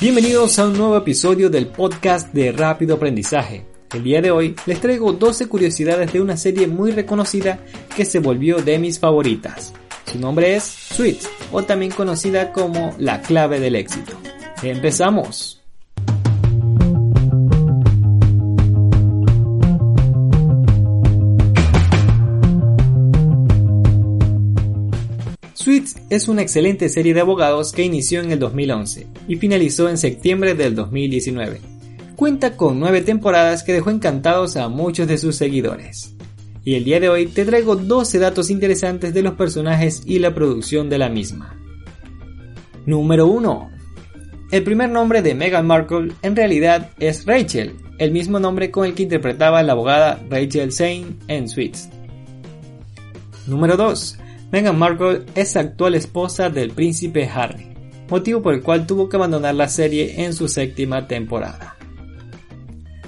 Bienvenidos a un nuevo episodio del podcast de Rápido Aprendizaje. El día de hoy les traigo 12 curiosidades de una serie muy reconocida que se volvió de mis favoritas. Su nombre es Sweet, o también conocida como la clave del éxito. Empezamos. Suits es una excelente serie de abogados que inició en el 2011 y finalizó en septiembre del 2019. Cuenta con nueve temporadas que dejó encantados a muchos de sus seguidores. Y el día de hoy te traigo 12 datos interesantes de los personajes y la producción de la misma. Número 1. El primer nombre de Meghan Markle en realidad es Rachel, el mismo nombre con el que interpretaba la abogada Rachel Zane en Suits. Número 2. Meghan Markle es actual esposa del príncipe Harry, motivo por el cual tuvo que abandonar la serie en su séptima temporada.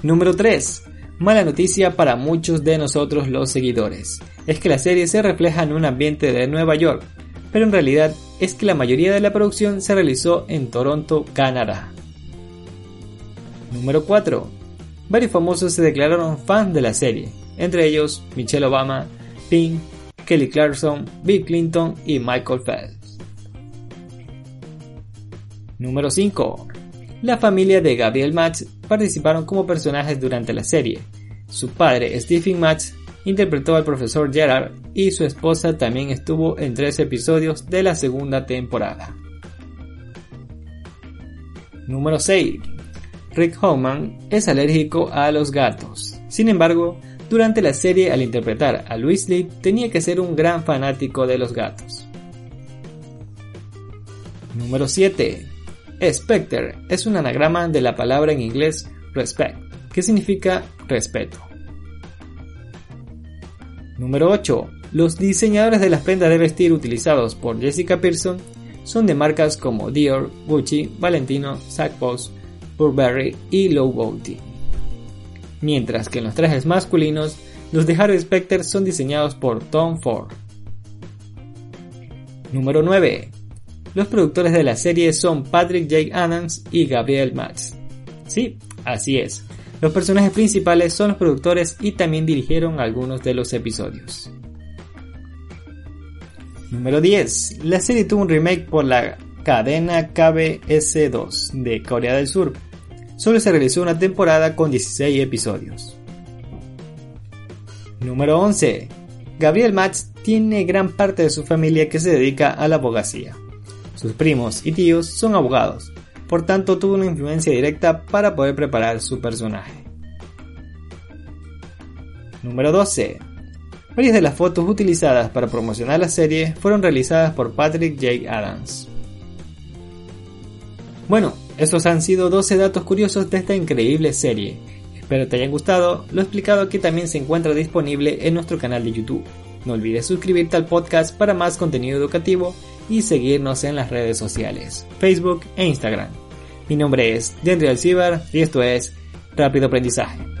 Número 3. Mala noticia para muchos de nosotros los seguidores. Es que la serie se refleja en un ambiente de Nueva York, pero en realidad es que la mayoría de la producción se realizó en Toronto, Canadá. Número 4. Varios famosos se declararon fans de la serie, entre ellos Michelle Obama, Pink, Kelly Clarkson, Bill Clinton y Michael Phelps. Número 5. La familia de Gabriel Matz participaron como personajes durante la serie. Su padre, Stephen Matz, interpretó al profesor Gerard y su esposa también estuvo en tres episodios de la segunda temporada. Número 6. Rick Homan es alérgico a los gatos. Sin embargo, durante la serie, al interpretar a Lee, tenía que ser un gran fanático de los gatos. Número 7. Spectre es un anagrama de la palabra en inglés respect, que significa respeto. Número 8. Los diseñadores de las prendas de vestir utilizados por Jessica Pearson son de marcas como Dior, Gucci, Valentino, Sac Burberry y Low Bounty mientras que en los trajes masculinos, los de Harry Specter son diseñados por Tom Ford. Número 9. Los productores de la serie son Patrick J. Adams y Gabriel Max. Sí, así es. Los personajes principales son los productores y también dirigieron algunos de los episodios. Número 10. La serie tuvo un remake por la cadena KBS2 de Corea del Sur, solo se realizó una temporada con 16 episodios. Número 11. Gabriel Matz tiene gran parte de su familia que se dedica a la abogacía. Sus primos y tíos son abogados, por tanto tuvo una influencia directa para poder preparar su personaje. Número 12. Varias de las fotos utilizadas para promocionar la serie fueron realizadas por Patrick J. Adams. Bueno, estos han sido 12 datos curiosos de esta increíble serie. Espero te hayan gustado, lo explicado aquí también se encuentra disponible en nuestro canal de YouTube. No olvides suscribirte al podcast para más contenido educativo y seguirnos en las redes sociales, Facebook e Instagram. Mi nombre es Dendry Alcibar y esto es Rápido Aprendizaje.